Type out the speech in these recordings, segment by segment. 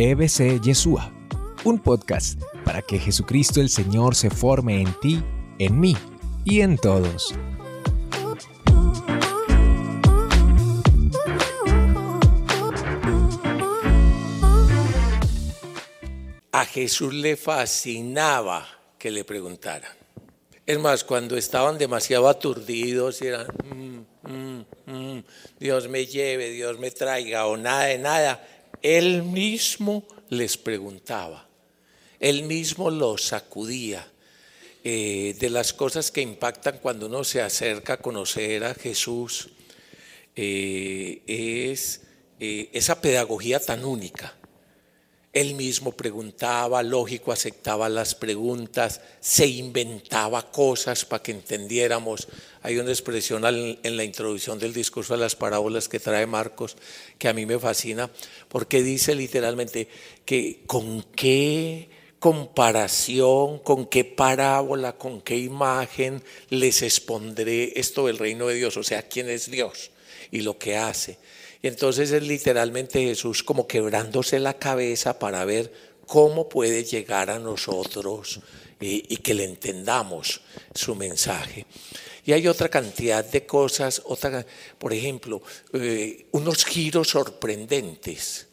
EBC Yeshua, un podcast para que Jesucristo el Señor se forme en ti, en mí y en todos. A Jesús le fascinaba que le preguntaran. Es más, cuando estaban demasiado aturdidos y eran, "Mm, mm, mm, Dios me lleve, Dios me traiga o nada de nada, él mismo les preguntaba, él mismo los sacudía. Eh, de las cosas que impactan cuando uno se acerca a conocer a Jesús eh, es eh, esa pedagogía tan única. Él mismo preguntaba, lógico, aceptaba las preguntas, se inventaba cosas para que entendiéramos. Hay una expresión en la introducción del discurso de las parábolas que trae Marcos que a mí me fascina, porque dice literalmente que con qué comparación, con qué parábola, con qué imagen les expondré esto del reino de Dios, o sea, quién es Dios y lo que hace. Y entonces es literalmente Jesús como quebrándose la cabeza para ver cómo puede llegar a nosotros y, que le entendamos su mensaje. Y hay otra cantidad de cosas, otra, por ejemplo, eh, unos giros sorprendentes.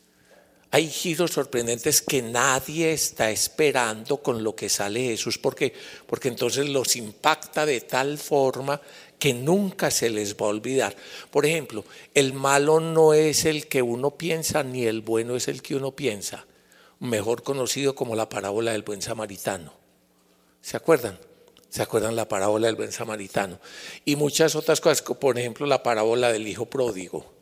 Hay giros sorprendentes que nadie está esperando con lo que sale Jesús, porque porque entonces los impacta de tal forma que nunca se les va a olvidar. Por ejemplo, el malo no es el que uno piensa, ni el bueno es el que uno piensa, mejor conocido como la parábola del buen samaritano. ¿Se acuerdan? ¿Se acuerdan la parábola del buen samaritano? Y muchas otras cosas, por ejemplo la parábola del hijo pródigo,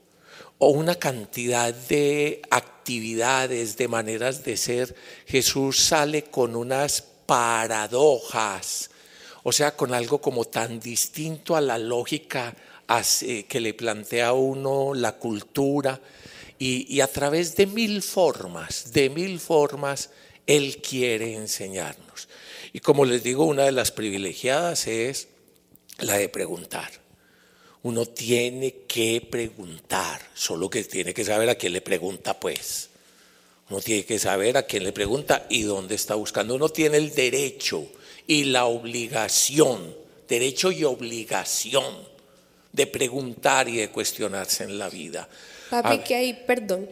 o una cantidad de actividades, de maneras de ser. Jesús sale con unas paradojas o sea, con algo como tan distinto a la lógica que le plantea a uno la cultura y, a través de mil formas, de mil formas, Él quiere enseñarnos. Y como les digo, una de las privilegiadas es la de preguntar. Uno tiene que preguntar, solo que tiene que saber a quién le pregunta, pues. Uno tiene que saber a quién le pregunta y dónde está buscando. Uno tiene el derecho y la obligación, derecho y obligación de preguntar y de cuestionarse en la vida. Papi, que hay, perdón,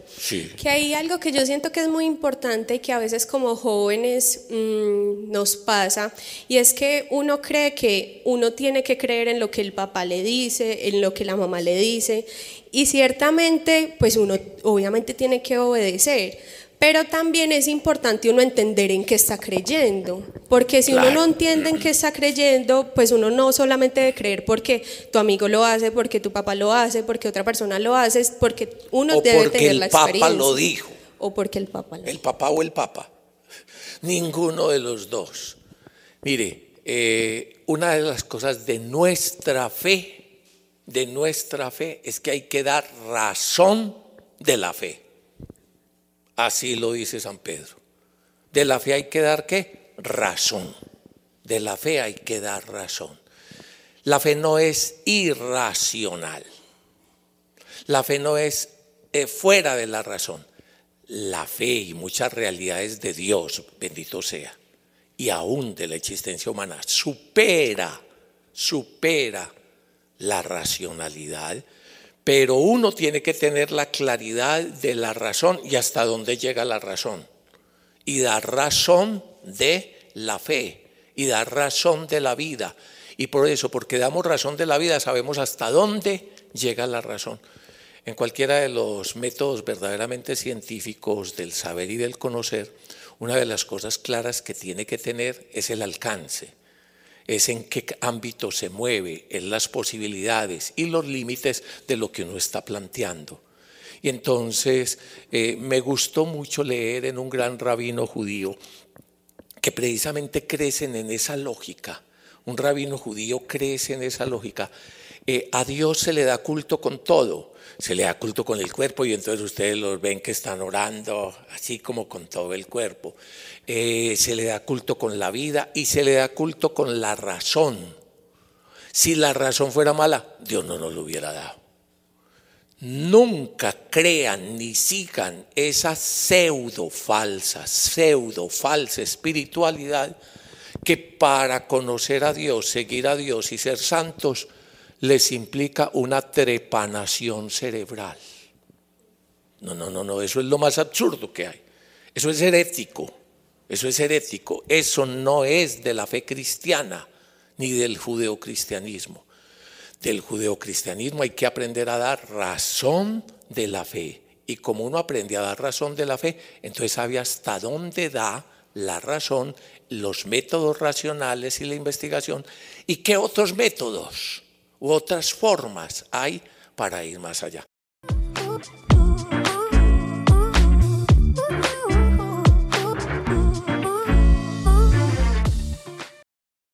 que hay algo que yo siento que es muy importante y que a veces como jóvenes mm, nos pasa, y es que uno cree que uno tiene que creer en lo que el papá le dice, en lo que la mamá le dice, y ciertamente, pues uno obviamente tiene que obedecer pero también es importante uno entender en qué está creyendo, porque si uno no entiende en qué está creyendo, pues uno no solamente debe creer porque tu amigo lo hace, porque tu papá lo hace, porque otra persona lo hace, porque uno debe tener la experiencia. el Papa lo dijo. O porque el Papa lo El Papa o el Papa. Ninguno de los dos. Mire, eh, una de las cosas de nuestra fe, de nuestra fe, es que hay que dar razón de la fe. Así lo dice San Pedro. De la fe hay que dar qué? Razón. De la fe hay que dar razón. La fe no es irracional. La fe no es eh, fuera de la razón. La fe y muchas realidades de Dios, bendito sea, y aún de la existencia humana, supera, supera la racionalidad pero uno tiene que tener la claridad de la razón y hasta dónde llega la razón. Y dar razón de la fe y dar razón de la vida. Y por eso, porque damos razón de la vida, sabemos hasta dónde llega la razón. En cualquiera de los métodos verdaderamente científicos del saber y del conocer, una de las cosas claras que tiene que tener es el alcance es en qué ámbito se mueve, en las posibilidades y los límites de lo que uno está planteando. Y entonces eh, me gustó mucho leer en un gran rabino judío que precisamente crecen en esa lógica. Un rabino judío crece en esa lógica. Eh, a Dios se le da culto con todo. Se le da culto con el cuerpo y entonces ustedes los ven que están orando así como con todo el cuerpo. Eh, se le da culto con la vida y se le da culto con la razón. Si la razón fuera mala, Dios no nos lo hubiera dado. Nunca crean ni sigan esa pseudo falsa, pseudo falsa espiritualidad que para conocer a Dios, seguir a Dios y ser santos les implica una trepanación cerebral. No, no, no, no, eso es lo más absurdo que hay. Eso es herético, eso es herético, eso no es de la fe cristiana ni del judeocristianismo del judeocristianismo hay que aprender a dar razón de la fe. Y como uno aprende a dar razón de la fe, entonces sabe hasta dónde da la razón, los métodos racionales y la investigación, y qué otros métodos u otras formas hay para ir más allá.